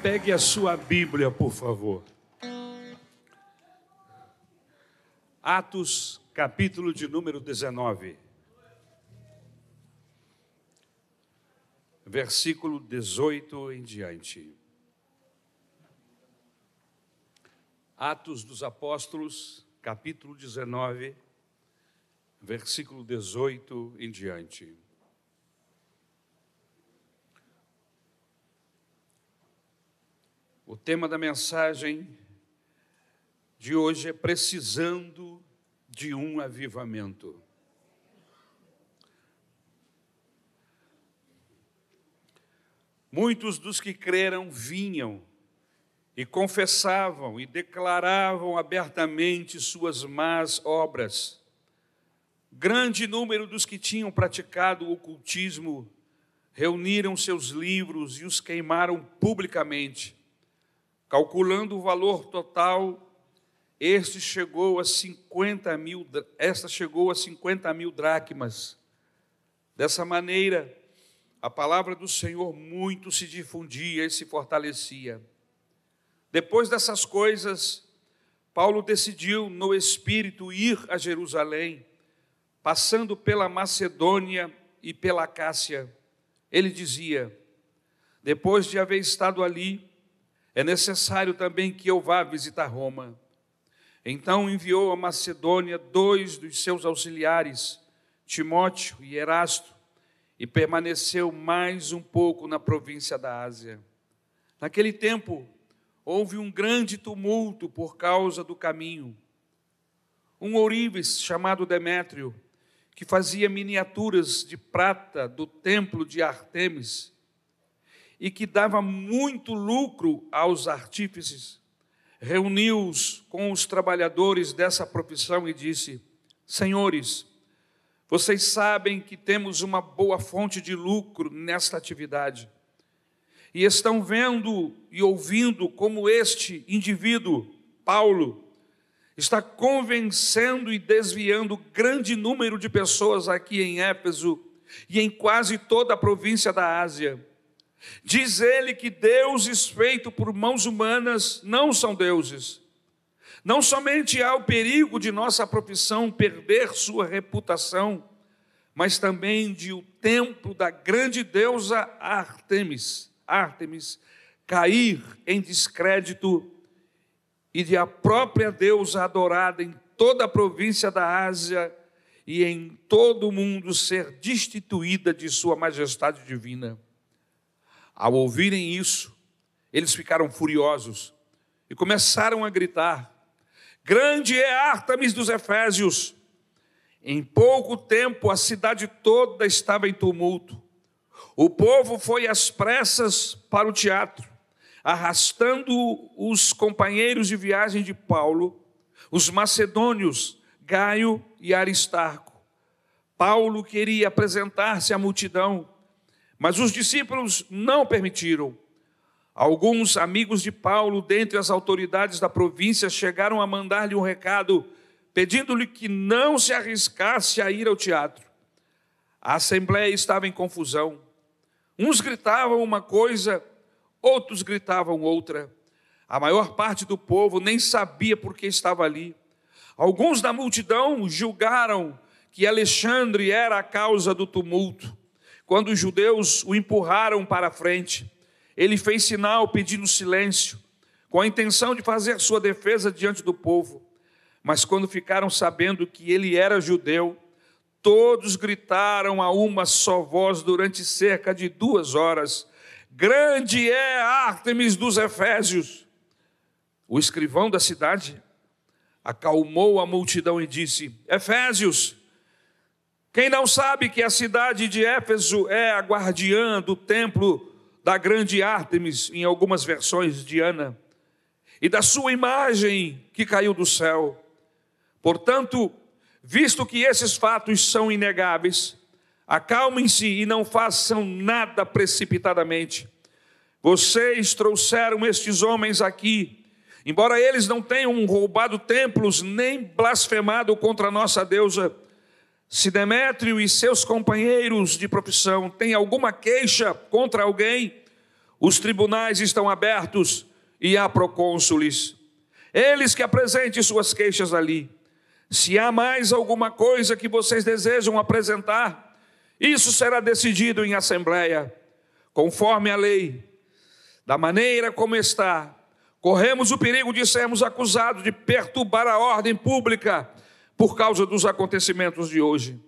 Pegue a sua Bíblia, por favor. Atos, capítulo de número 19. Versículo 18 em diante. Atos dos Apóstolos, capítulo 19, versículo 18 em diante. O tema da mensagem de hoje é precisando de um avivamento. Muitos dos que creram vinham e confessavam e declaravam abertamente suas más obras. Grande número dos que tinham praticado o ocultismo reuniram seus livros e os queimaram publicamente Calculando o valor total, este chegou a 50 mil, esta chegou a 50 mil dracmas. Dessa maneira, a palavra do Senhor muito se difundia e se fortalecia. Depois dessas coisas, Paulo decidiu no espírito ir a Jerusalém, passando pela Macedônia e pela Cássia. Ele dizia: Depois de haver estado ali, é necessário também que eu vá visitar Roma. Então enviou a Macedônia dois dos seus auxiliares, Timóteo e Erasto, e permaneceu mais um pouco na província da Ásia. Naquele tempo, houve um grande tumulto por causa do caminho. Um ourives chamado Demétrio, que fazia miniaturas de prata do templo de Artemis, e que dava muito lucro aos artífices, reuniu-os com os trabalhadores dessa profissão e disse: Senhores, vocês sabem que temos uma boa fonte de lucro nesta atividade. E estão vendo e ouvindo como este indivíduo, Paulo, está convencendo e desviando grande número de pessoas aqui em Éfeso e em quase toda a província da Ásia Diz ele que deuses feitos por mãos humanas não são deuses. Não somente há o perigo de nossa profissão perder sua reputação, mas também de o templo da grande deusa Artemis, Artemis cair em descrédito e de a própria deusa adorada em toda a província da Ásia e em todo o mundo ser destituída de sua majestade divina. Ao ouvirem isso, eles ficaram furiosos e começaram a gritar: Grande é Artemis dos Efésios! Em pouco tempo a cidade toda estava em tumulto. O povo foi às pressas para o teatro, arrastando os companheiros de viagem de Paulo, os macedônios, Gaio e Aristarco. Paulo queria apresentar-se à multidão mas os discípulos não permitiram. Alguns amigos de Paulo, dentre as autoridades da província, chegaram a mandar-lhe um recado, pedindo-lhe que não se arriscasse a ir ao teatro. A assembleia estava em confusão. Uns gritavam uma coisa, outros gritavam outra. A maior parte do povo nem sabia por que estava ali. Alguns da multidão julgaram que Alexandre era a causa do tumulto. Quando os judeus o empurraram para a frente, ele fez sinal pedindo silêncio, com a intenção de fazer sua defesa diante do povo. Mas quando ficaram sabendo que ele era judeu, todos gritaram a uma só voz durante cerca de duas horas: Grande é Ártemis dos Efésios! O escrivão da cidade acalmou a multidão e disse: Efésios, quem não sabe que a cidade de Éfeso é a guardiã do templo da grande Ártemis, em algumas versões, Diana, e da sua imagem que caiu do céu. Portanto, visto que esses fatos são inegáveis, acalmem-se e não façam nada precipitadamente. Vocês trouxeram estes homens aqui, embora eles não tenham roubado templos nem blasfemado contra a nossa deusa se Demétrio e seus companheiros de profissão têm alguma queixa contra alguém, Os tribunais estão abertos e há procônsules. Eles que apresentem suas queixas ali. Se há mais alguma coisa que vocês desejam apresentar, isso será decidido em assembleia, conforme a lei. Da maneira como está, corremos o perigo de sermos acusados de perturbar a ordem pública por causa dos acontecimentos de hoje.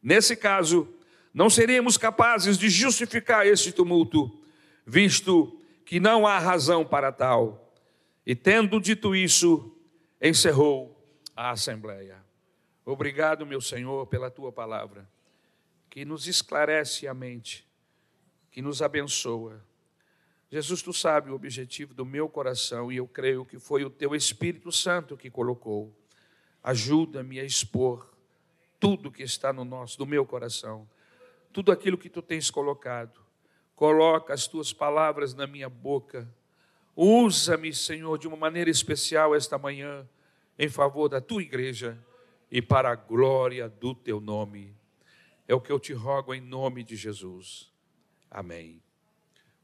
Nesse caso, não seríamos capazes de justificar este tumulto, visto que não há razão para tal. E tendo dito isso, encerrou a assembleia. Obrigado, meu Senhor, pela tua palavra, que nos esclarece a mente, que nos abençoa. Jesus, tu sabe o objetivo do meu coração e eu creio que foi o teu Espírito Santo que colocou. Ajuda-me a expor tudo que está no nosso, do meu coração, tudo aquilo que tu tens colocado. Coloca as tuas palavras na minha boca. Usa-me, Senhor, de uma maneira especial esta manhã em favor da tua igreja e para a glória do teu nome. É o que eu te rogo em nome de Jesus. Amém.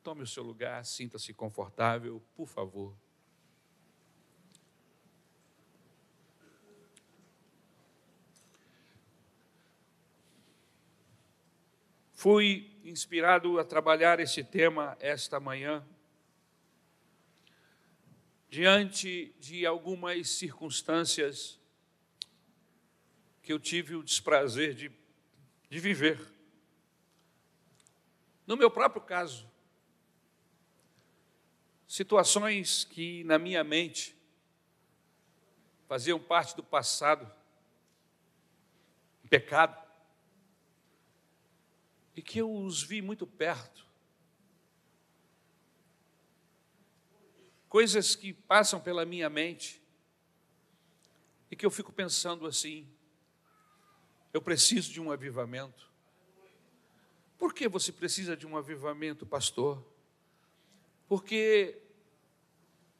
Tome o seu lugar, sinta-se confortável, por favor. Fui inspirado a trabalhar esse tema esta manhã, diante de algumas circunstâncias que eu tive o desprazer de, de viver. No meu próprio caso, situações que na minha mente faziam parte do passado, pecado, e que eu os vi muito perto. Coisas que passam pela minha mente e que eu fico pensando assim: eu preciso de um avivamento. Por que você precisa de um avivamento, pastor? Porque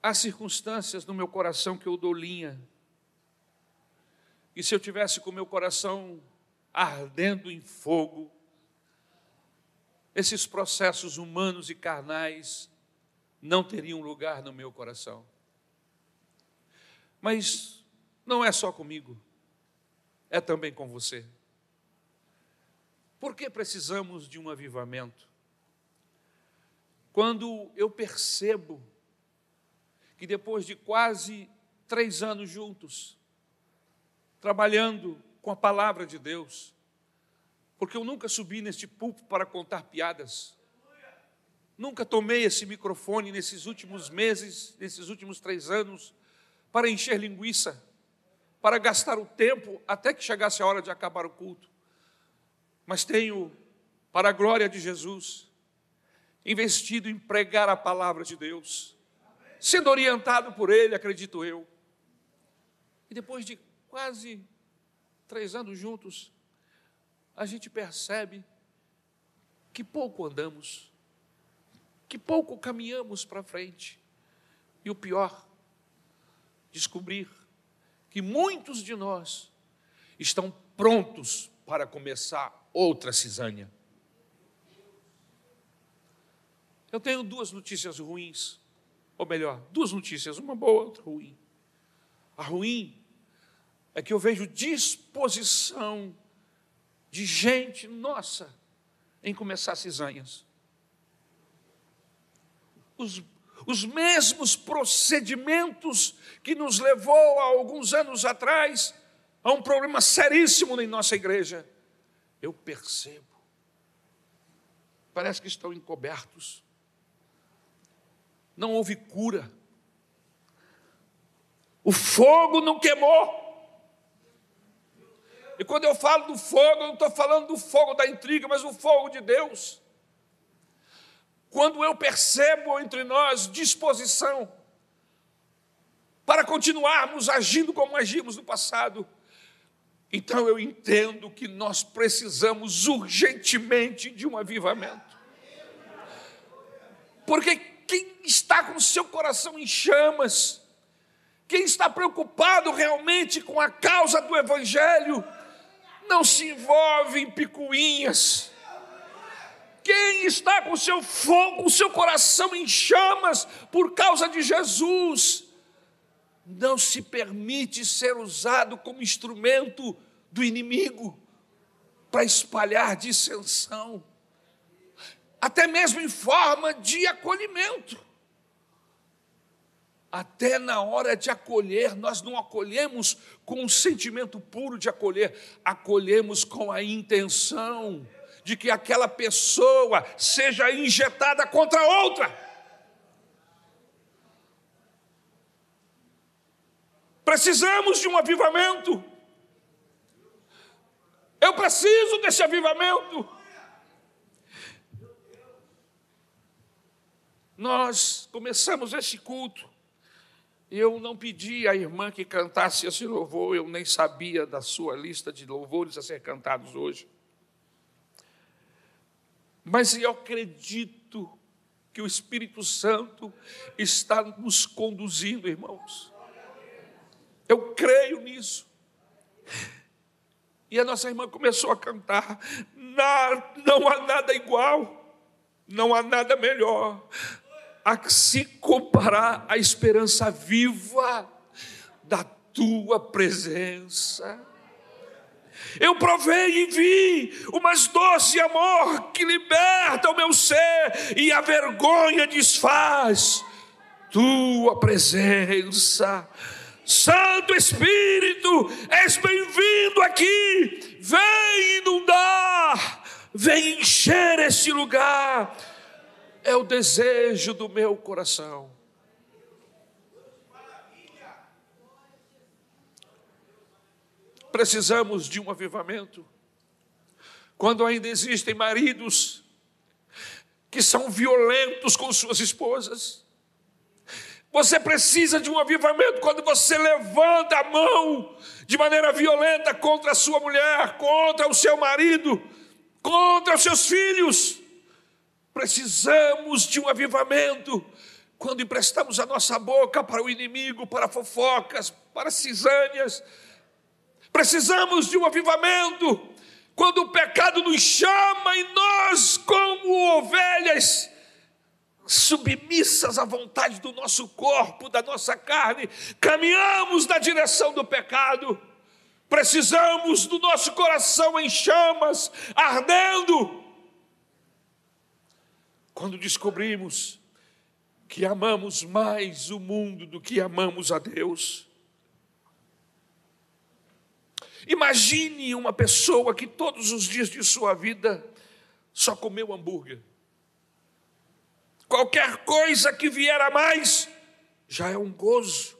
há circunstâncias no meu coração que eu dou linha. E se eu tivesse com o meu coração ardendo em fogo, esses processos humanos e carnais não teriam lugar no meu coração. Mas não é só comigo, é também com você. Por que precisamos de um avivamento? Quando eu percebo que depois de quase três anos juntos, trabalhando com a palavra de Deus, porque eu nunca subi neste púlpito para contar piadas. Nunca tomei esse microfone nesses últimos meses, nesses últimos três anos, para encher linguiça, para gastar o tempo até que chegasse a hora de acabar o culto. Mas tenho, para a glória de Jesus, investido em pregar a palavra de Deus, sendo orientado por Ele, acredito eu. E depois de quase três anos juntos, a gente percebe que pouco andamos, que pouco caminhamos para frente. E o pior, descobrir que muitos de nós estão prontos para começar outra cisânia. Eu tenho duas notícias ruins, ou melhor, duas notícias, uma boa, outra ruim. A ruim é que eu vejo disposição de gente nossa em começar cisanhas. Os, os mesmos procedimentos que nos levou há alguns anos atrás a um problema seríssimo em nossa igreja. Eu percebo. Parece que estão encobertos. Não houve cura. O fogo não queimou. E quando eu falo do fogo, eu não estou falando do fogo da intriga, mas do fogo de Deus. Quando eu percebo entre nós disposição para continuarmos agindo como agimos no passado, então eu entendo que nós precisamos urgentemente de um avivamento. Porque quem está com seu coração em chamas, quem está preocupado realmente com a causa do Evangelho, não se envolve em picuinhas. Quem está com seu fogo, o seu coração em chamas por causa de Jesus, não se permite ser usado como instrumento do inimigo para espalhar dissensão, até mesmo em forma de acolhimento. Até na hora de acolher, nós não acolhemos com um sentimento puro de acolher, acolhemos com a intenção de que aquela pessoa seja injetada contra outra. Precisamos de um avivamento. Eu preciso desse avivamento. Nós começamos esse culto. Eu não pedi à irmã que cantasse esse louvor, eu nem sabia da sua lista de louvores a ser cantados hoje. Mas eu acredito que o Espírito Santo está nos conduzindo, irmãos. Eu creio nisso. E a nossa irmã começou a cantar: não há nada igual, não há nada melhor a se comparar à esperança viva da tua presença. Eu provei e vi o mais doce amor que liberta o meu ser e a vergonha desfaz. Tua presença. Santo Espírito, és bem-vindo aqui. Vem inundar, vem encher esse lugar. É o desejo do meu coração. Precisamos de um avivamento. Quando ainda existem maridos que são violentos com suas esposas, você precisa de um avivamento quando você levanta a mão de maneira violenta contra a sua mulher, contra o seu marido, contra os seus filhos. Precisamos de um avivamento quando emprestamos a nossa boca para o inimigo, para fofocas, para cisânias. Precisamos de um avivamento quando o pecado nos chama e nós, como ovelhas, submissas à vontade do nosso corpo, da nossa carne, caminhamos na direção do pecado. Precisamos do nosso coração em chamas, ardendo. Quando descobrimos que amamos mais o mundo do que amamos a Deus. Imagine uma pessoa que todos os dias de sua vida só comeu hambúrguer. Qualquer coisa que vier a mais já é um gozo.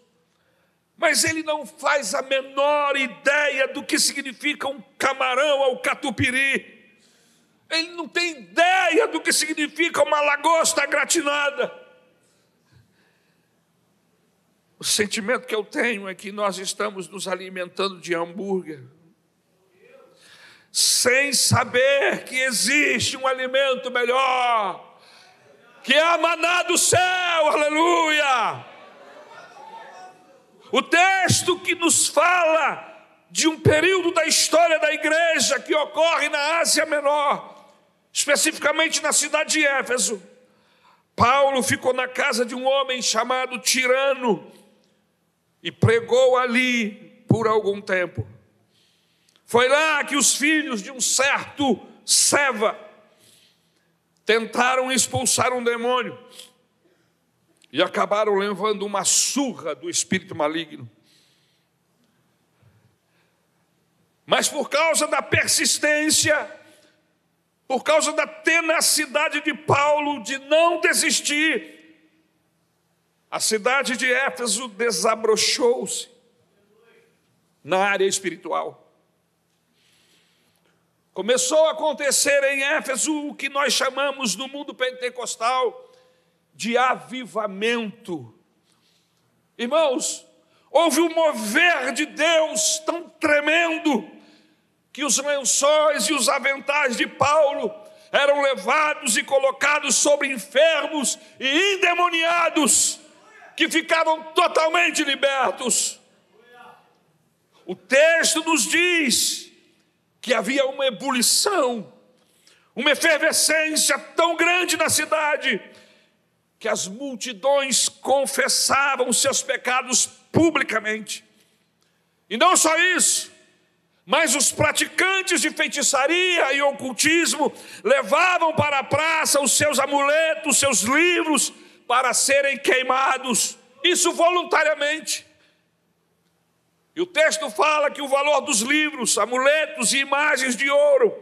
Mas ele não faz a menor ideia do que significa um camarão ao catupiry. Ele não tem ideia do que significa uma lagosta gratinada. O sentimento que eu tenho é que nós estamos nos alimentando de hambúrguer, sem saber que existe um alimento melhor que é a maná do céu, aleluia. O texto que nos fala de um período da história da igreja que ocorre na Ásia Menor, especificamente na cidade de Éfeso. Paulo ficou na casa de um homem chamado Tirano e pregou ali por algum tempo. Foi lá que os filhos de um certo Seva tentaram expulsar um demônio e acabaram levando uma surra do espírito maligno. Mas por causa da persistência, por causa da tenacidade de Paulo de não desistir, a cidade de Éfeso desabrochou-se na área espiritual. Começou a acontecer em Éfeso o que nós chamamos no mundo pentecostal de avivamento. Irmãos, houve um mover de Deus tão tremendo que os lençóis e os aventais de Paulo eram levados e colocados sobre enfermos e endemoniados que ficavam totalmente libertos. O texto nos diz que havia uma ebulição, uma efervescência tão grande na cidade, que as multidões confessavam seus pecados publicamente. E não só isso, mas os praticantes de feitiçaria e ocultismo levavam para a praça os seus amuletos, seus livros, para serem queimados, isso voluntariamente. E o texto fala que o valor dos livros, amuletos e imagens de ouro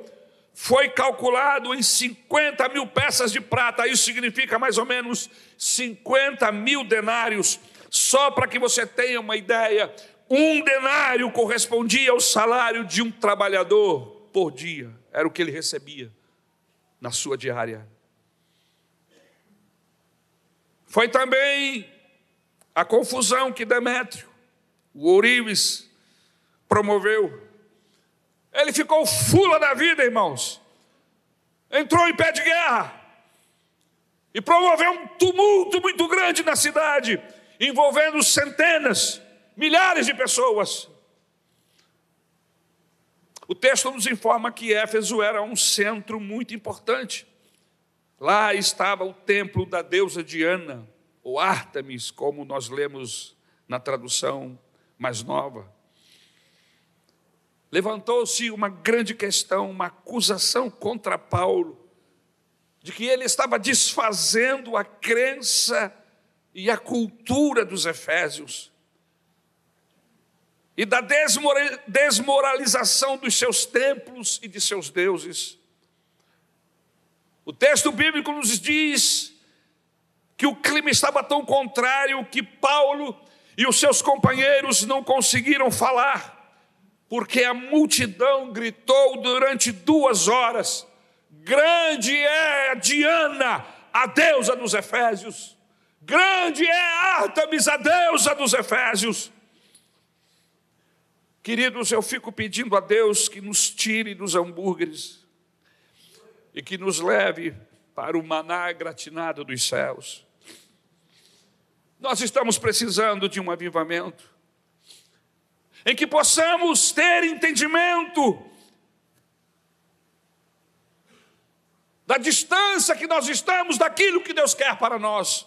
foi calculado em 50 mil peças de prata, isso significa mais ou menos 50 mil denários. Só para que você tenha uma ideia, um denário correspondia ao salário de um trabalhador por dia, era o que ele recebia na sua diária. Foi também a confusão que Demétrio, o ourives, promoveu ele ficou fula da vida, irmãos. Entrou em pé de guerra. E promoveu um tumulto muito grande na cidade, envolvendo centenas, milhares de pessoas. O texto nos informa que Éfeso era um centro muito importante. Lá estava o templo da deusa Diana, ou Ártemis, como nós lemos na tradução mais nova levantou-se uma grande questão, uma acusação contra Paulo, de que ele estava desfazendo a crença e a cultura dos Efésios, e da desmoralização dos seus templos e de seus deuses. O texto bíblico nos diz que o clima estava tão contrário que Paulo e os seus companheiros não conseguiram falar porque a multidão gritou durante duas horas: Grande é a Diana, a deusa dos Efésios. Grande é a Artemis, a deusa dos Efésios. Queridos, eu fico pedindo a Deus que nos tire dos hambúrgueres e que nos leve para o maná gratinado dos céus. Nós estamos precisando de um avivamento em que possamos ter entendimento da distância que nós estamos daquilo que Deus quer para nós.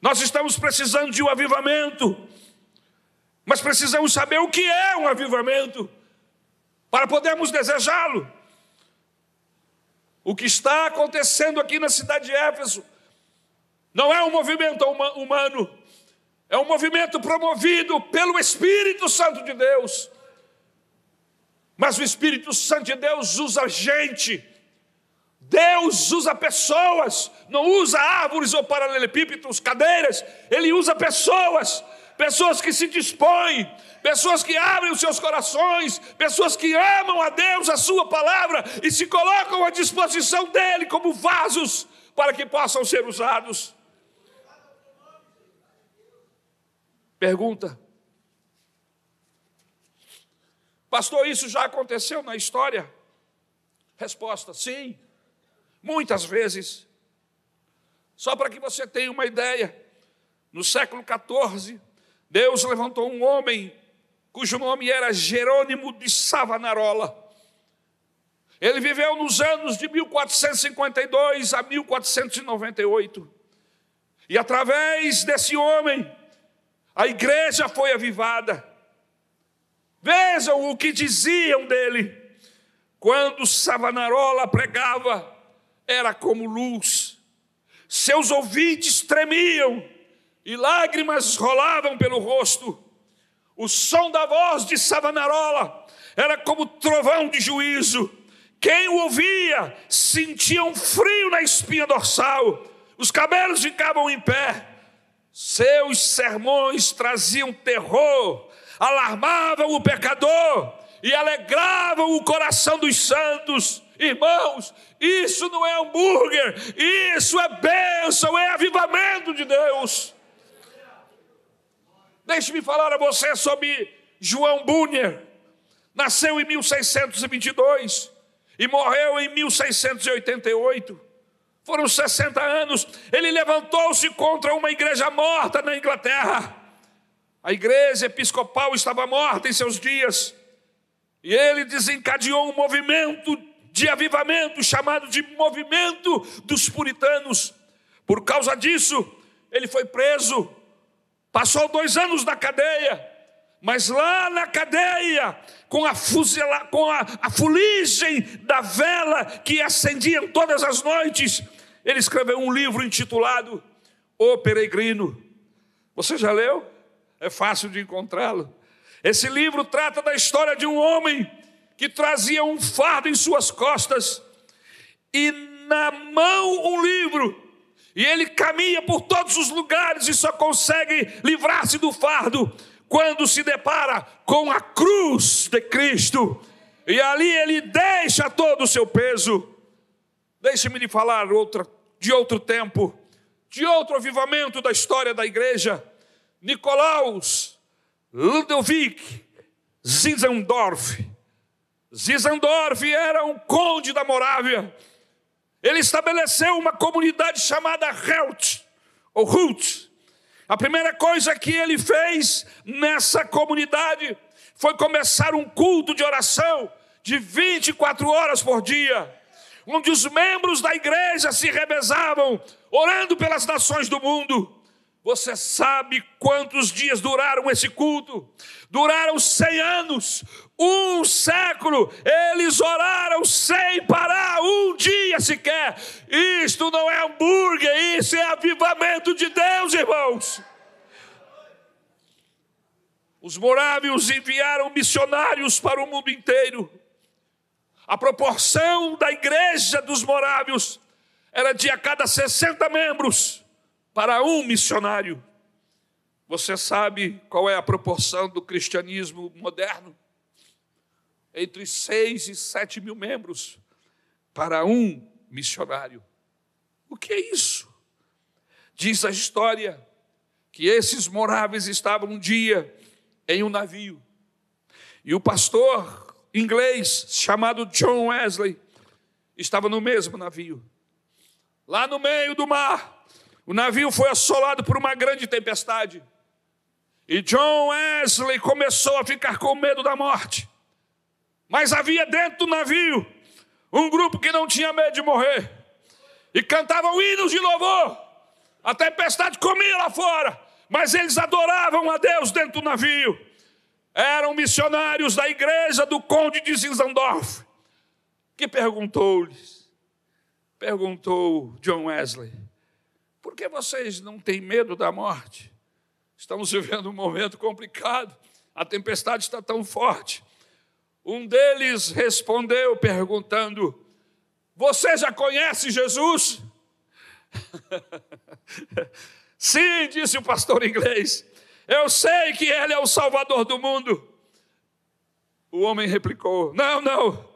Nós estamos precisando de um avivamento, mas precisamos saber o que é um avivamento para podermos desejá-lo. O que está acontecendo aqui na cidade de Éfeso não é um movimento humano, é um movimento promovido pelo Espírito Santo de Deus. Mas o Espírito Santo de Deus usa gente. Deus usa pessoas, não usa árvores ou paralelepípedos, cadeiras, ele usa pessoas, pessoas que se dispõem, pessoas que abrem os seus corações, pessoas que amam a Deus, a Sua palavra e se colocam à disposição dEle como vasos para que possam ser usados. Pergunta: Pastor, isso já aconteceu na história? Resposta: sim, muitas vezes. Só para que você tenha uma ideia, no século XIV, Deus levantou um homem cujo nome era Jerônimo de Savanarola. Ele viveu nos anos de 1452 a 1498. E através desse homem, a igreja foi avivada. Vejam o que diziam dele. Quando Savanarola pregava, era como luz. Seus ouvintes tremiam e lágrimas rolavam pelo rosto. O som da voz de Savanarola era como trovão de juízo. Quem o ouvia sentia um frio na espinha dorsal, os cabelos ficavam em pé seus sermões traziam terror, alarmavam o pecador e alegravam o coração dos santos. Irmãos, isso não é hambúrguer, isso é bênção, é avivamento de Deus. Deixe-me falar a você sobre João Bunyer. Nasceu em 1622 e morreu em 1688 foram 60 anos, ele levantou-se contra uma igreja morta na Inglaterra. A igreja episcopal estava morta em seus dias. E ele desencadeou um movimento de avivamento chamado de movimento dos puritanos. Por causa disso, ele foi preso, passou dois anos na cadeia, mas lá na cadeia, com a, fuzela, com a, a fuligem da vela que acendia todas as noites, ele escreveu um livro intitulado O Peregrino. Você já leu? É fácil de encontrá-lo. Esse livro trata da história de um homem que trazia um fardo em suas costas e na mão um livro. E ele caminha por todos os lugares e só consegue livrar-se do fardo quando se depara com a cruz de Cristo. E ali ele deixa todo o seu peso. Deixe-me lhe falar outra, de outro tempo, de outro avivamento da história da igreja. Nicolaus Ludovic Zinzendorf. Zinzendorf era um conde da Morávia. Ele estabeleceu uma comunidade chamada Helt, ou Hult. A primeira coisa que ele fez nessa comunidade foi começar um culto de oração de 24 horas por dia, onde os membros da igreja se revezavam, orando pelas nações do mundo. Você sabe quantos dias duraram esse culto? Duraram cem anos, um século. Eles oraram sem parar, um dia sequer. Isto não é hambúrguer, isso é avivamento de Deus, irmãos. Os morávios enviaram missionários para o mundo inteiro. A proporção da igreja dos morávios era de a cada 60 membros para um missionário. Você sabe qual é a proporção do cristianismo moderno? Entre seis e sete mil membros para um missionário. O que é isso? Diz a história que esses moráveis estavam um dia em um navio e o pastor inglês chamado John Wesley estava no mesmo navio. Lá no meio do mar, o navio foi assolado por uma grande tempestade. E John Wesley começou a ficar com medo da morte. Mas havia dentro do navio um grupo que não tinha medo de morrer. E cantavam hinos de louvor. A tempestade comia lá fora. Mas eles adoravam a Deus dentro do navio. Eram missionários da igreja do Conde de Zinzendorf. Que perguntou-lhes, perguntou John Wesley, por que vocês não têm medo da morte? Estamos vivendo um momento complicado, a tempestade está tão forte. Um deles respondeu perguntando: Você já conhece Jesus? Sim, disse o pastor inglês, eu sei que Ele é o Salvador do mundo. O homem replicou: Não, não,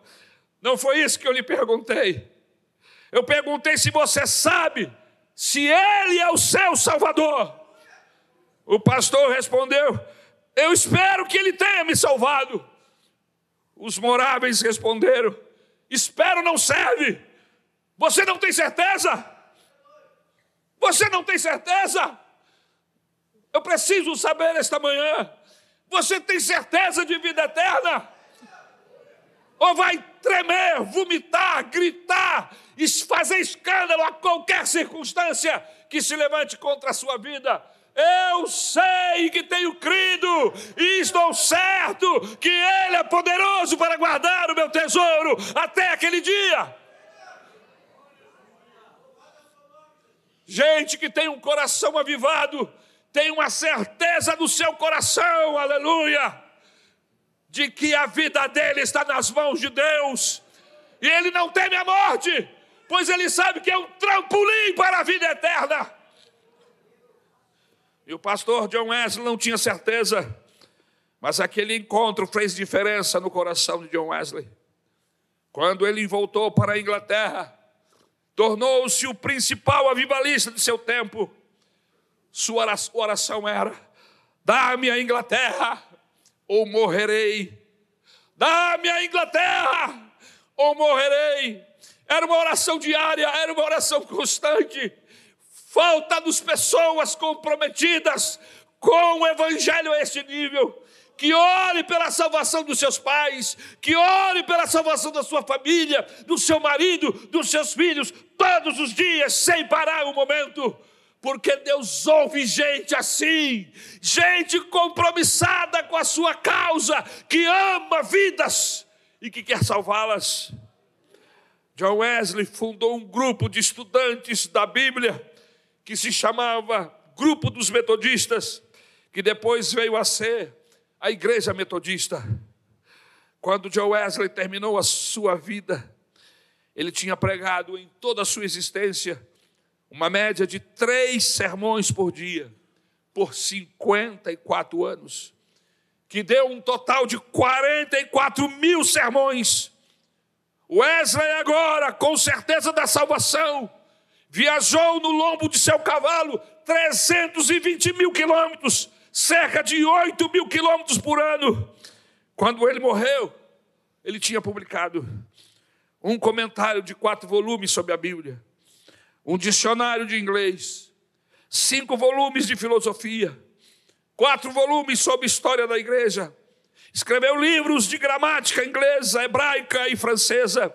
não foi isso que eu lhe perguntei. Eu perguntei se você sabe se Ele é o seu Salvador. O pastor respondeu: Eu espero que Ele tenha me salvado. Os moráveis responderam: Espero não serve. Você não tem certeza? Você não tem certeza? Eu preciso saber esta manhã. Você tem certeza de vida eterna? Ou vai tremer, vomitar, gritar, fazer escândalo a qualquer circunstância que se levante contra a sua vida? Eu sei que tenho crido e estou certo que Ele é poderoso para guardar o meu tesouro até aquele dia. Gente que tem um coração avivado, tem uma certeza no seu coração, aleluia, de que a vida dele está nas mãos de Deus, e ele não teme a morte, pois ele sabe que é um trampolim para a vida eterna. E o pastor John Wesley não tinha certeza, mas aquele encontro fez diferença no coração de John Wesley. Quando ele voltou para a Inglaterra, tornou-se o principal avivalista de seu tempo sua oração era: dá-me a Inglaterra ou morrerei. Dá-me a Inglaterra ou morrerei. Era uma oração diária, era uma oração constante. Falta-nos pessoas comprometidas com o Evangelho a este nível, que ore pela salvação dos seus pais, que ore pela salvação da sua família, do seu marido, dos seus filhos, todos os dias, sem parar um momento, porque Deus ouve gente assim, gente compromissada com a sua causa, que ama vidas e que quer salvá-las. John Wesley fundou um grupo de estudantes da Bíblia que se chamava Grupo dos Metodistas, que depois veio a ser a Igreja Metodista. Quando John Wesley terminou a sua vida, ele tinha pregado em toda a sua existência uma média de três sermões por dia, por 54 anos, que deu um total de 44 mil sermões. Wesley, agora, com certeza da salvação, viajou no lombo de seu cavalo 320 mil quilômetros cerca de 8 mil quilômetros por ano. Quando ele morreu, ele tinha publicado um comentário de quatro volumes sobre a Bíblia, um dicionário de inglês, cinco volumes de filosofia, quatro volumes sobre história da igreja, escreveu livros de gramática inglesa, hebraica e francesa,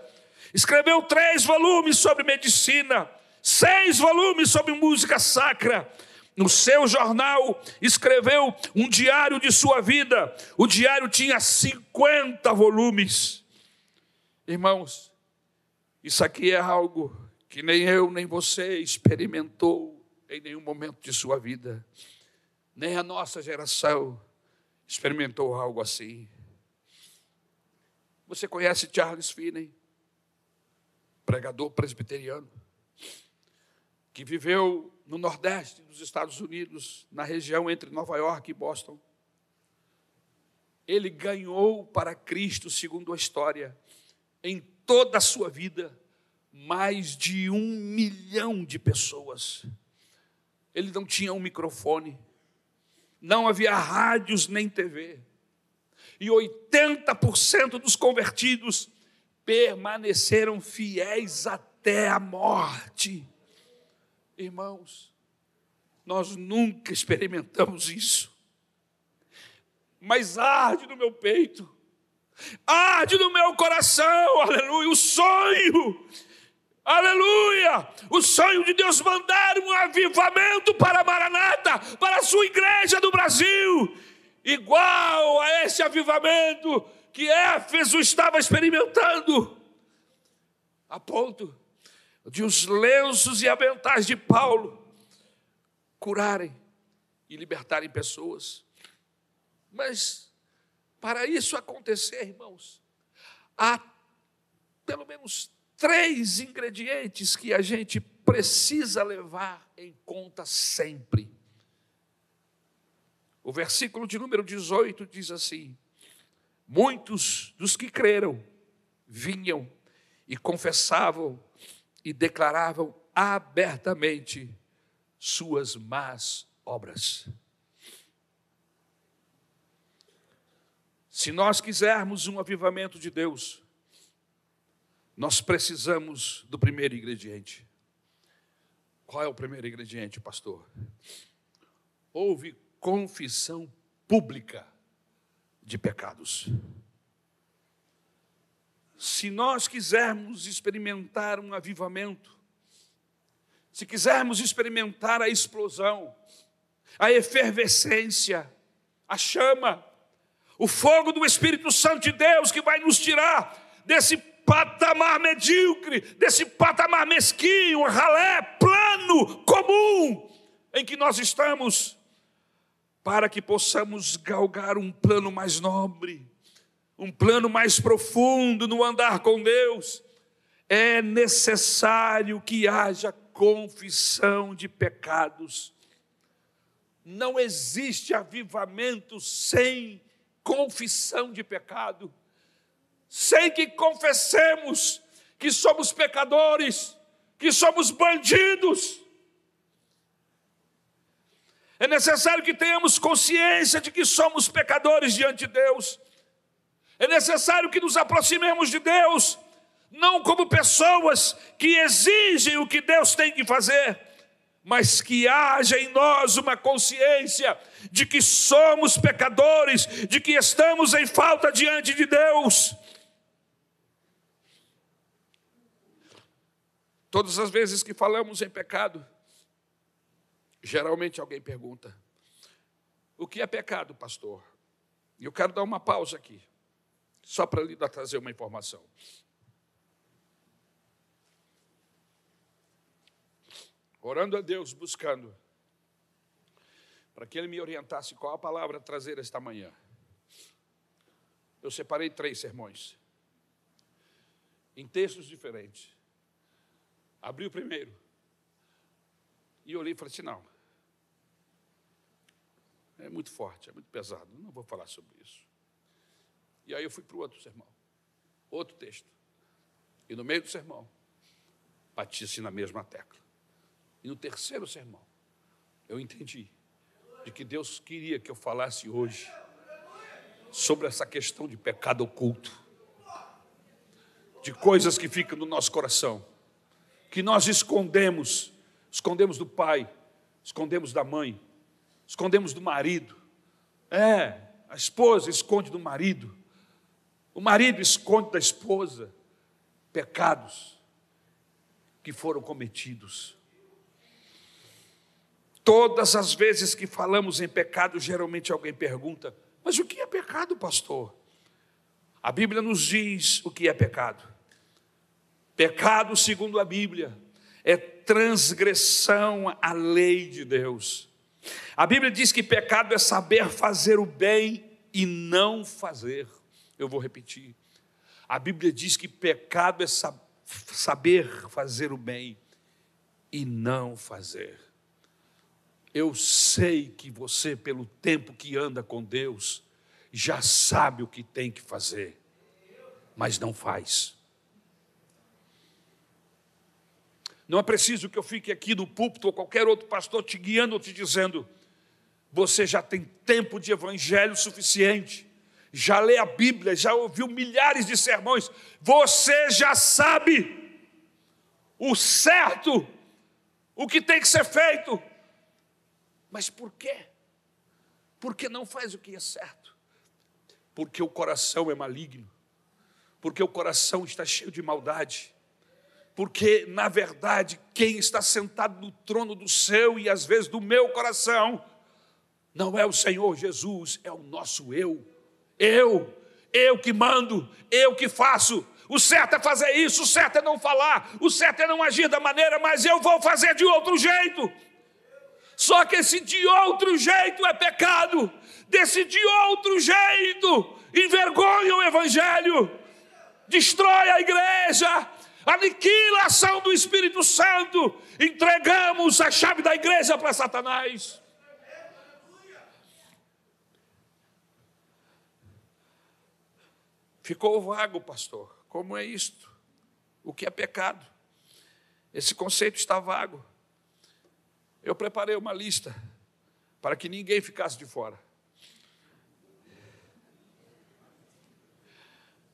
escreveu três volumes sobre medicina, seis volumes sobre música sacra, no seu jornal, escreveu um diário de sua vida. O diário tinha 50 volumes. Irmãos, isso aqui é algo que nem eu nem você experimentou em nenhum momento de sua vida. Nem a nossa geração experimentou algo assim. Você conhece Charles Finney, pregador presbiteriano, que viveu no nordeste dos Estados Unidos, na região entre Nova York e Boston. Ele ganhou para Cristo, segundo a história, em toda a sua vida, mais de um milhão de pessoas. Ele não tinha um microfone, não havia rádios nem TV. E 80% dos convertidos permaneceram fiéis até a morte. Irmãos, nós nunca experimentamos isso, mas arde no meu peito, arde no meu coração, aleluia, o sonho, aleluia, o sonho de Deus mandar um avivamento para Maranata, para a sua igreja do Brasil, igual a esse avivamento que Éfeso estava experimentando, a ponto de os lenços e aventais de Paulo curarem e libertarem pessoas. Mas para isso acontecer, irmãos, há pelo menos três ingredientes que a gente precisa levar em conta sempre. O versículo de número 18 diz assim: Muitos dos que creram vinham e confessavam e declaravam abertamente suas más obras. Se nós quisermos um avivamento de Deus, nós precisamos do primeiro ingrediente. Qual é o primeiro ingrediente, pastor? Houve confissão pública de pecados. Se nós quisermos experimentar um avivamento, se quisermos experimentar a explosão, a efervescência, a chama, o fogo do Espírito Santo de Deus que vai nos tirar desse patamar medíocre, desse patamar mesquinho, ralé, plano, comum em que nós estamos, para que possamos galgar um plano mais nobre, um plano mais profundo no andar com Deus, é necessário que haja confissão de pecados. Não existe avivamento sem confissão de pecado, sem que confessemos que somos pecadores, que somos bandidos. É necessário que tenhamos consciência de que somos pecadores diante de Deus. É necessário que nos aproximemos de Deus não como pessoas que exigem o que Deus tem que fazer, mas que haja em nós uma consciência de que somos pecadores, de que estamos em falta diante de Deus. Todas as vezes que falamos em pecado, geralmente alguém pergunta: o que é pecado, pastor? E eu quero dar uma pausa aqui, só para lhe trazer uma informação. Orando a Deus, buscando, para que Ele me orientasse qual a palavra trazer esta manhã. Eu separei três sermões, em textos diferentes. Abri o primeiro. E olhei e falei assim: não. É muito forte, é muito pesado. Não vou falar sobre isso. E aí eu fui para o outro sermão. Outro texto. E no meio do sermão, bati-se na mesma tecla. E no terceiro sermão, eu entendi de que Deus queria que eu falasse hoje sobre essa questão de pecado oculto, de coisas que ficam no nosso coração que nós escondemos, escondemos do pai, escondemos da mãe, escondemos do marido. É, a esposa esconde do marido, o marido esconde da esposa pecados que foram cometidos. Todas as vezes que falamos em pecado, geralmente alguém pergunta: Mas o que é pecado, pastor? A Bíblia nos diz o que é pecado. Pecado, segundo a Bíblia, é transgressão à lei de Deus. A Bíblia diz que pecado é saber fazer o bem e não fazer. Eu vou repetir. A Bíblia diz que pecado é saber fazer o bem e não fazer. Eu sei que você, pelo tempo que anda com Deus, já sabe o que tem que fazer, mas não faz. Não é preciso que eu fique aqui no púlpito ou qualquer outro pastor te guiando ou te dizendo: você já tem tempo de evangelho suficiente, já lê a Bíblia, já ouviu milhares de sermões, você já sabe o certo, o que tem que ser feito. Mas por quê? Porque não faz o que é certo? Porque o coração é maligno, porque o coração está cheio de maldade porque, na verdade, quem está sentado no trono do céu e às vezes do meu coração, não é o Senhor Jesus, é o nosso eu. Eu, eu que mando, eu que faço. O certo é fazer isso, o certo é não falar, o certo é não agir da maneira, mas eu vou fazer de outro jeito. Só que esse de outro jeito é pecado, desse de outro jeito envergonha o Evangelho, destrói a igreja, aniquila a ação do Espírito Santo, entregamos a chave da igreja para Satanás. Ficou vago, pastor. Como é isto? O que é pecado? Esse conceito está vago. Eu preparei uma lista para que ninguém ficasse de fora.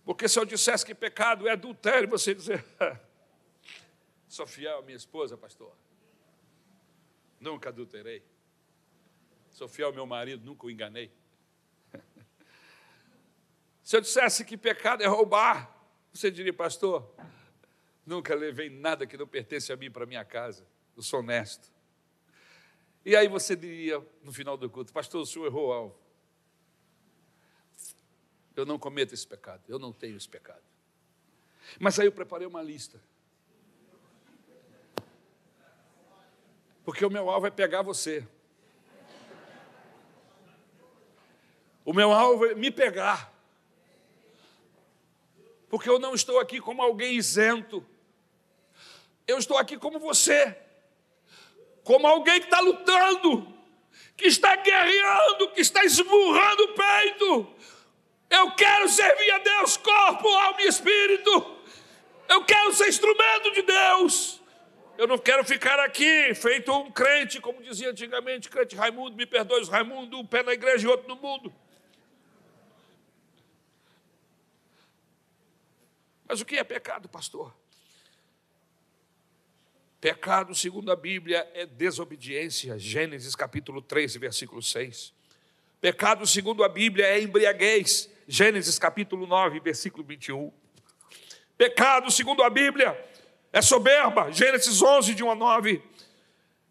Porque se eu dissesse que pecado é adultério, você dizer, sou fiel à minha esposa, pastor. Nunca adulterei. Sou fiel ao meu marido, nunca o enganei. Se eu dissesse que pecado é roubar, você diria, pastor, nunca levei nada que não pertence a mim para minha casa. Eu sou honesto. E aí você diria, no final do culto, pastor, o senhor errou algo. Eu não cometo esse pecado, eu não tenho esse pecado. Mas aí eu preparei uma lista. Porque o meu alvo é pegar você. O meu alvo é me pegar. Porque eu não estou aqui como alguém isento. Eu estou aqui como você. Como alguém que está lutando, que está guerreando, que está esmurrando o peito, eu quero servir a Deus, corpo, alma e espírito. Eu quero ser instrumento de Deus. Eu não quero ficar aqui feito um crente, como dizia antigamente, crente Raimundo, me perdoe, Raimundo, um pé na igreja e outro no mundo. Mas o que é pecado, pastor? Pecado, segundo a Bíblia, é desobediência. Gênesis capítulo 13, versículo 6. Pecado, segundo a Bíblia, é embriaguez. Gênesis capítulo 9, versículo 21. Pecado, segundo a Bíblia, é soberba. Gênesis 11, de 1 a 9.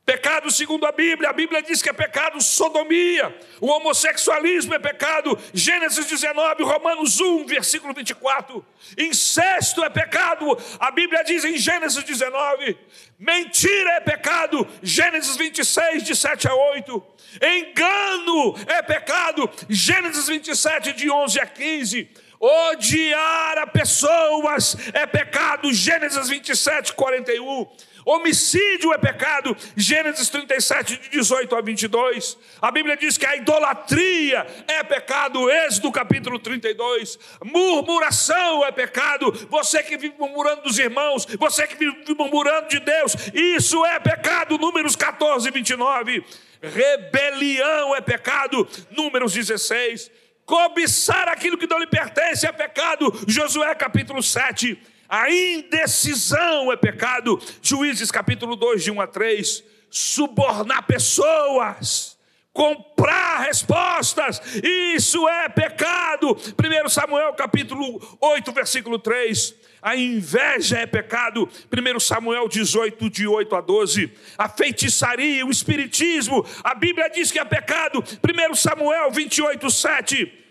Pecado segundo a Bíblia, a Bíblia diz que é pecado sodomia, o homossexualismo é pecado, Gênesis 19, Romanos 1, versículo 24. Incesto é pecado, a Bíblia diz em Gênesis 19. Mentira é pecado, Gênesis 26, de 7 a 8. Engano é pecado, Gênesis 27, de 11 a 15. Odiar a pessoas é pecado, Gênesis 27, 41. Homicídio é pecado, Gênesis 37, de 18 a 22. A Bíblia diz que a idolatria é pecado, Êxodo capítulo 32. Murmuração é pecado, você que vive murmurando dos irmãos, você que vive murmurando de Deus, isso é pecado, Números 14, 29. Rebelião é pecado, Números 16. Cobiçar aquilo que não lhe pertence é pecado, Josué capítulo 7. A indecisão é pecado. Juízes capítulo 2, de 1 a 3. Subornar pessoas, comprar respostas, isso é pecado. 1 Samuel capítulo 8, versículo 3. A inveja é pecado. 1 Samuel 18, de 8 a 12. A feitiçaria, o espiritismo, a Bíblia diz que é pecado. 1 Samuel 28, 7.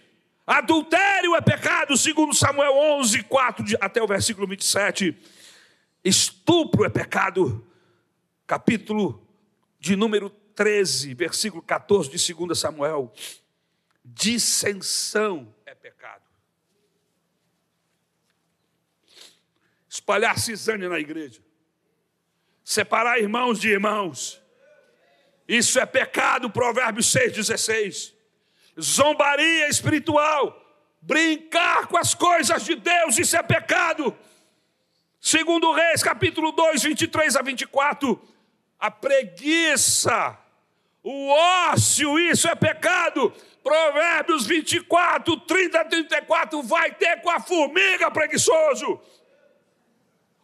Adultério é pecado, segundo Samuel 11, 4 até o versículo 27. Estupro é pecado, capítulo de número 13, versículo 14 de 2 Samuel. Dissensão é pecado. Espalhar cisânia na igreja. Separar irmãos de irmãos. Isso é pecado, Provérbios 6,16 zombaria espiritual, brincar com as coisas de Deus, isso é pecado. Segundo Reis, capítulo 2, 23 a 24, a preguiça, o ócio, isso é pecado. Provérbios 24, 30 a 34, vai ter com a formiga preguiçoso.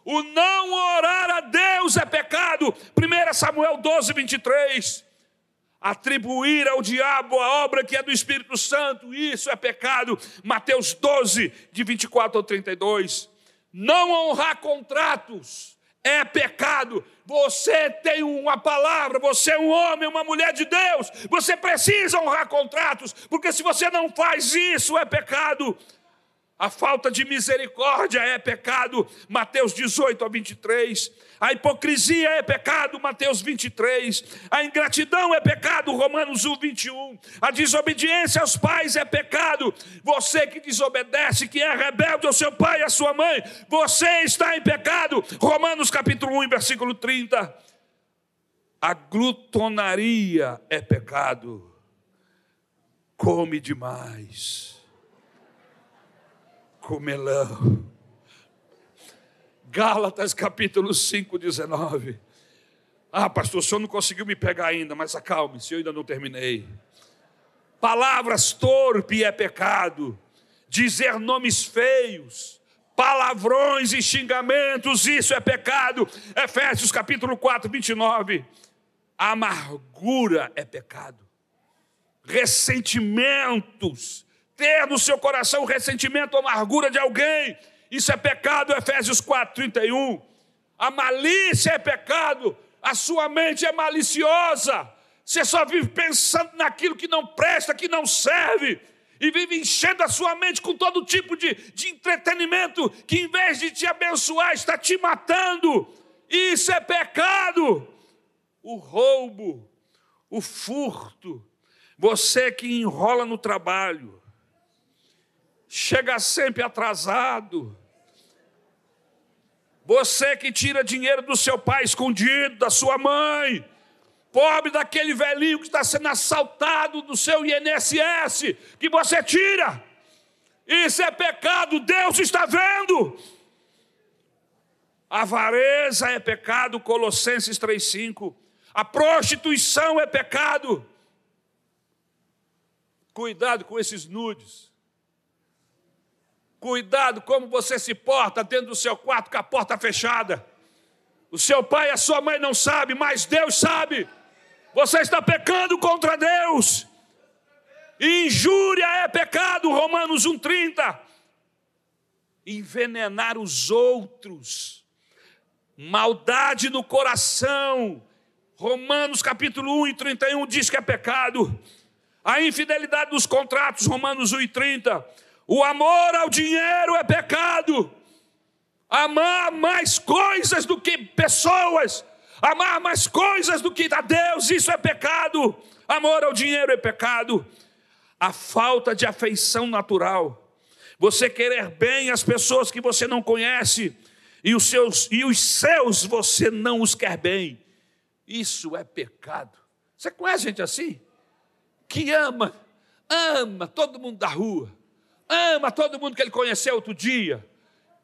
O não orar a Deus é pecado. 1 Samuel 12, 23 atribuir ao diabo a obra que é do Espírito Santo, isso é pecado. Mateus 12, de 24 ao 32. Não honrar contratos é pecado. Você tem uma palavra, você é um homem, uma mulher de Deus, você precisa honrar contratos, porque se você não faz isso, é pecado. A falta de misericórdia é pecado, Mateus 18 a 23. A hipocrisia é pecado, Mateus 23. A ingratidão é pecado, Romanos 1, 21. A desobediência aos pais é pecado. Você que desobedece, que é rebelde ao seu pai e à sua mãe, você está em pecado. Romanos capítulo 1, versículo 30. A glutonaria é pecado. Come demais comelão. Gálatas capítulo 5, 19. Ah, pastor, o senhor não conseguiu me pegar ainda, mas acalme-se, eu ainda não terminei. Palavras torpe é pecado, dizer nomes feios, palavrões e xingamentos, isso é pecado. Efésios capítulo 4, 29. Amargura é pecado, ressentimentos ter no seu coração ressentimento ou amargura de alguém. Isso é pecado, Efésios 4, 31. A malícia é pecado, a sua mente é maliciosa. Você só vive pensando naquilo que não presta, que não serve, e vive enchendo a sua mente com todo tipo de, de entretenimento que, em vez de te abençoar, está te matando. Isso é pecado. O roubo, o furto, você que enrola no trabalho, chega sempre atrasado. Você que tira dinheiro do seu pai escondido, da sua mãe, pobre daquele velhinho que está sendo assaltado do seu INSS, que você tira. Isso é pecado, Deus está vendo. A avareza é pecado, Colossenses 3,5. A prostituição é pecado. Cuidado com esses nudes. Cuidado como você se porta dentro do seu quarto com a porta fechada. O seu pai e a sua mãe não sabem, mas Deus sabe. Você está pecando contra Deus. Injúria é pecado, Romanos 1,30. Envenenar os outros, maldade no coração. Romanos capítulo 1 e 31 diz que é pecado. A infidelidade dos contratos, Romanos 1 e 30. O amor ao dinheiro é pecado. Amar mais coisas do que pessoas, amar mais coisas do que a Deus, isso é pecado. Amor ao dinheiro é pecado. A falta de afeição natural, você querer bem as pessoas que você não conhece e os seus e os seus você não os quer bem. Isso é pecado. Você conhece gente assim? Que ama, ama todo mundo da rua, ama todo mundo que ele conheceu outro dia,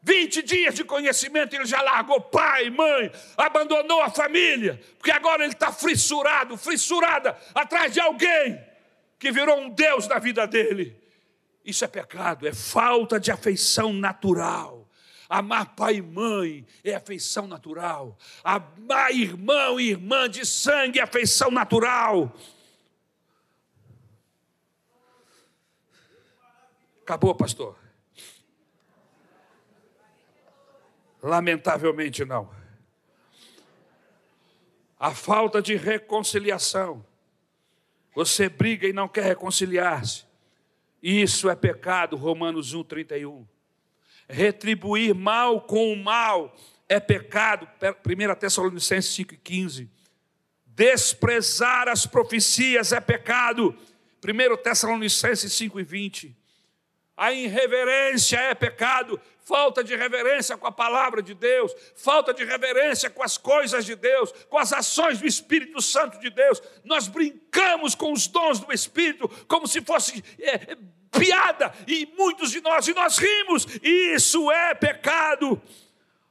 20 dias de conhecimento, ele já largou pai, mãe, abandonou a família, porque agora ele está frissurado, frissurada, atrás de alguém que virou um Deus na vida dele. Isso é pecado, é falta de afeição natural. Amar pai e mãe é afeição natural. Amar irmão e irmã de sangue é afeição natural. Acabou, pastor. Lamentavelmente não. A falta de reconciliação. Você briga e não quer reconciliar-se. Isso é pecado, Romanos 1, 31. Retribuir mal com o mal é pecado, 1 Tessalonicenses 5, 15. Desprezar as profecias é pecado, 1 Tessalonicenses 5, 20. A irreverência é pecado, falta de reverência com a palavra de Deus, falta de reverência com as coisas de Deus, com as ações do Espírito Santo de Deus. Nós brincamos com os dons do Espírito como se fosse é, piada, e muitos de nós, e nós rimos, isso é pecado.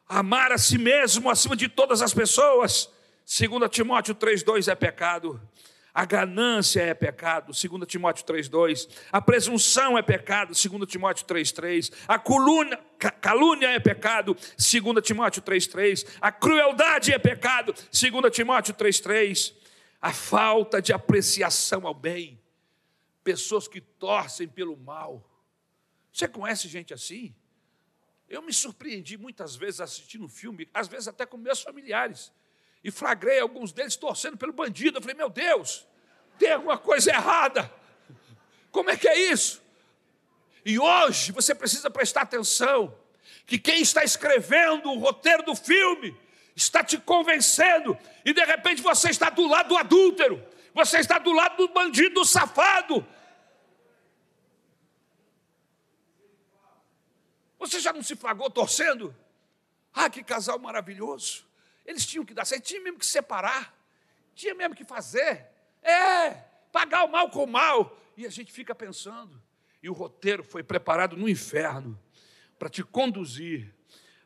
Amar a si mesmo acima de todas as pessoas, 2 Timóteo 3,2 é pecado. A ganância é pecado, 2 Timóteo 3,2. A presunção é pecado, 2 Timóteo 3,3. A calúnia, calúnia é pecado, 2 Timóteo 3,3. A crueldade é pecado, 2 Timóteo 3,3. A falta de apreciação ao bem. Pessoas que torcem pelo mal. Você conhece gente assim? Eu me surpreendi muitas vezes assistindo um filme, às vezes até com meus familiares e flagrei alguns deles torcendo pelo bandido. Eu falei, meu Deus, tem alguma coisa errada. Como é que é isso? E hoje você precisa prestar atenção que quem está escrevendo o roteiro do filme está te convencendo e de repente você está do lado do adúltero, você está do lado do bandido, do safado. Você já não se flagrou torcendo? Ah, que casal maravilhoso. Eles tinham que dar certo, tinha mesmo que separar, tinha mesmo que fazer. É, pagar o mal com o mal. E a gente fica pensando. E o roteiro foi preparado no inferno para te conduzir,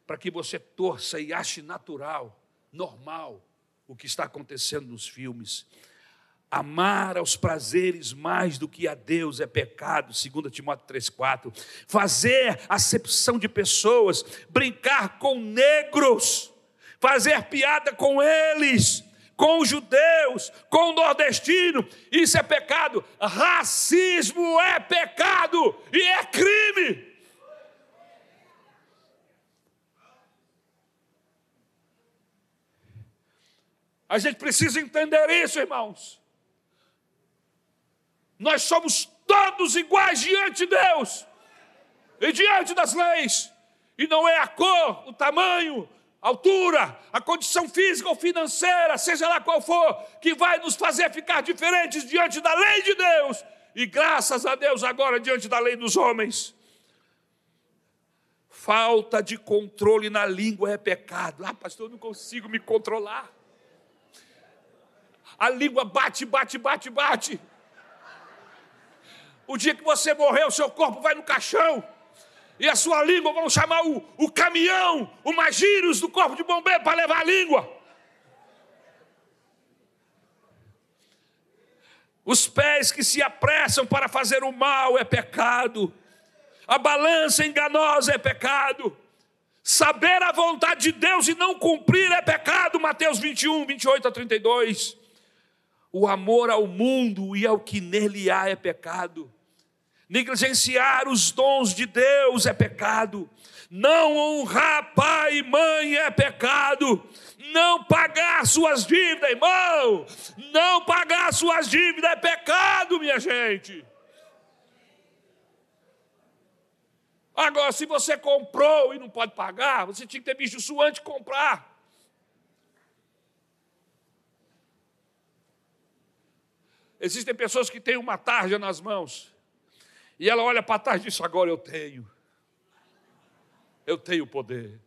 para que você torça e ache natural, normal, o que está acontecendo nos filmes. Amar aos prazeres mais do que a Deus é pecado, 2 Timóteo 3,4. Fazer acepção de pessoas, brincar com negros fazer piada com eles, com os judeus, com o nordestino, isso é pecado. Racismo é pecado e é crime. A gente precisa entender isso, irmãos. Nós somos todos iguais diante de Deus e diante das leis. E não é a cor, o tamanho, altura, a condição física ou financeira, seja lá qual for, que vai nos fazer ficar diferentes diante da lei de Deus e graças a Deus agora diante da lei dos homens. Falta de controle na língua é pecado. Ah, pastor, eu não consigo me controlar. A língua bate, bate, bate, bate. O dia que você morrer, o seu corpo vai no caixão e a sua língua, vão chamar o, o caminhão, o magírios do corpo de bombeiro para levar a língua. Os pés que se apressam para fazer o mal é pecado. A balança enganosa é pecado. Saber a vontade de Deus e não cumprir é pecado. Mateus 21, 28 a 32. O amor ao mundo e ao que nele há é pecado. Negligenciar os dons de Deus é pecado. Não honrar pai e mãe é pecado. Não pagar suas dívidas, irmão. Não pagar suas dívidas é pecado, minha gente. Agora, se você comprou e não pode pagar, você tinha que ter visto isso antes de comprar. Existem pessoas que têm uma tarja nas mãos, e ela olha para tarja e diz: Agora eu tenho, eu tenho poder.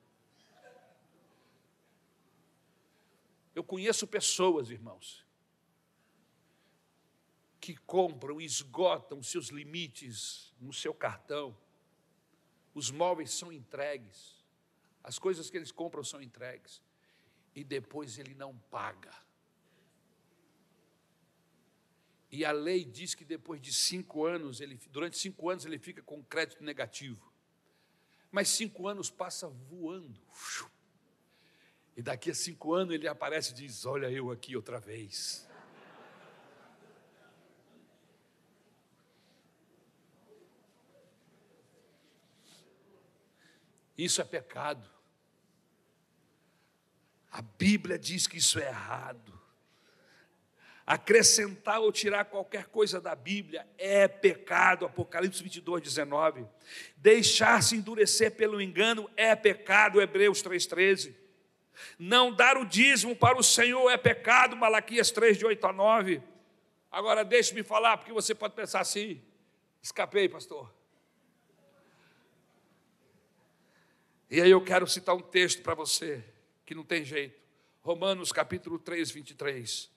Eu conheço pessoas, irmãos, que compram esgotam seus limites no seu cartão os móveis são entregues, as coisas que eles compram são entregues, e depois ele não paga. E a lei diz que depois de cinco anos, ele, durante cinco anos, ele fica com crédito negativo. Mas cinco anos passa voando. E daqui a cinco anos ele aparece e diz: Olha eu aqui outra vez. Isso é pecado. A Bíblia diz que isso é errado. Acrescentar ou tirar qualquer coisa da Bíblia é pecado. Apocalipse 22, 19. Deixar-se endurecer pelo engano é pecado. Hebreus 3,13. Não dar o dízimo para o Senhor é pecado. Malaquias 3, de 8 a 9. Agora deixe-me falar, porque você pode pensar assim: escapei, pastor. E aí eu quero citar um texto para você, que não tem jeito. Romanos capítulo 3, 23.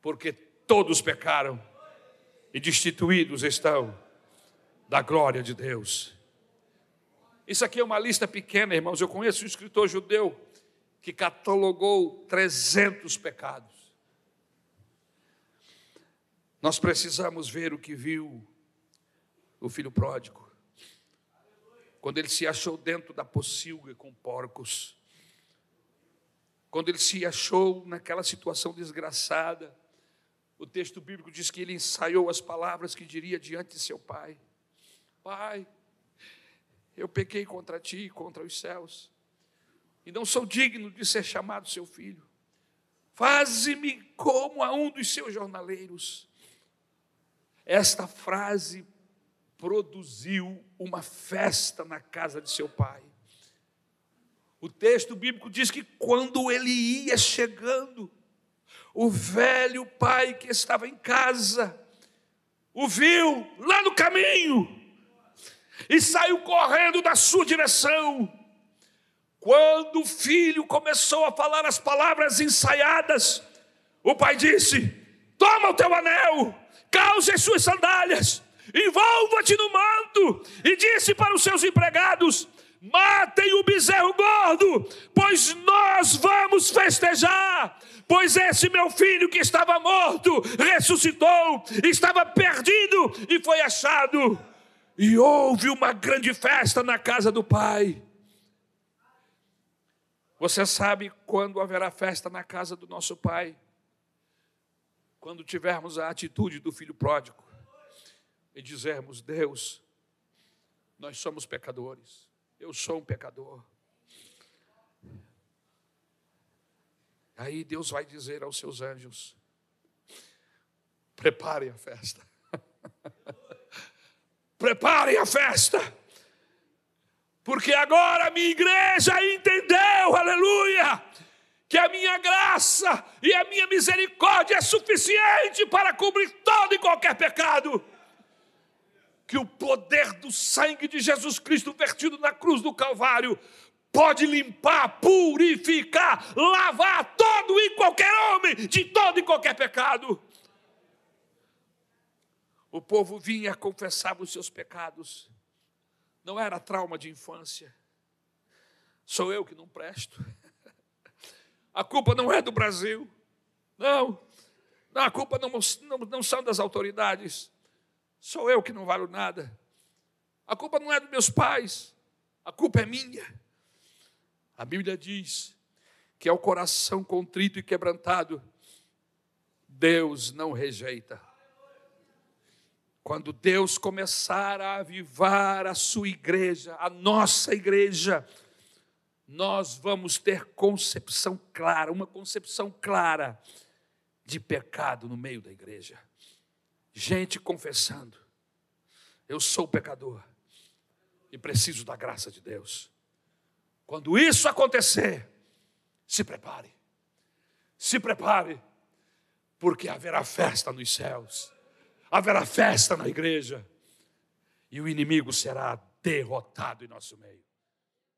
Porque todos pecaram e destituídos estão da glória de Deus. Isso aqui é uma lista pequena, irmãos. Eu conheço um escritor judeu que catalogou 300 pecados. Nós precisamos ver o que viu o filho pródigo quando ele se achou dentro da pocilga com porcos, quando ele se achou naquela situação desgraçada, o texto bíblico diz que ele ensaiou as palavras que diria diante de seu pai: Pai, eu pequei contra ti e contra os céus, e não sou digno de ser chamado seu filho. Faze-me como a um dos seus jornaleiros. Esta frase produziu uma festa na casa de seu pai. O texto bíblico diz que quando ele ia chegando, o velho pai que estava em casa o viu lá no caminho e saiu correndo da sua direção. Quando o filho começou a falar as palavras ensaiadas, o pai disse: Toma o teu anel, calce as suas sandálias envolva-te no manto, e disse para os seus empregados: matem o bezerro gordo, pois nós vamos festejar. Pois esse meu filho que estava morto ressuscitou, estava perdido e foi achado. E houve uma grande festa na casa do pai. Você sabe quando haverá festa na casa do nosso pai? Quando tivermos a atitude do filho pródigo e dizermos: Deus, nós somos pecadores, eu sou um pecador. Aí Deus vai dizer aos seus anjos: preparem a festa, preparem a festa, porque agora a minha igreja entendeu, aleluia, que a minha graça e a minha misericórdia é suficiente para cobrir todo e qualquer pecado que o poder do sangue de Jesus Cristo vertido na cruz do Calvário pode limpar, purificar, lavar todo e qualquer homem de todo e qualquer pecado. O povo vinha, confessava os seus pecados. Não era trauma de infância. Sou eu que não presto. A culpa não é do Brasil. Não. não a culpa não, não, não são das autoridades. Sou eu que não valo nada. A culpa não é dos meus pais, a culpa é minha. A Bíblia diz que é o coração contrito e quebrantado, Deus não rejeita. Quando Deus começar a avivar a sua igreja, a nossa igreja, nós vamos ter concepção clara, uma concepção clara de pecado no meio da igreja. Gente confessando: eu sou pecador e preciso da graça de Deus. Quando isso acontecer, se prepare. Se prepare, porque haverá festa nos céus, haverá festa na igreja, e o inimigo será derrotado em nosso meio.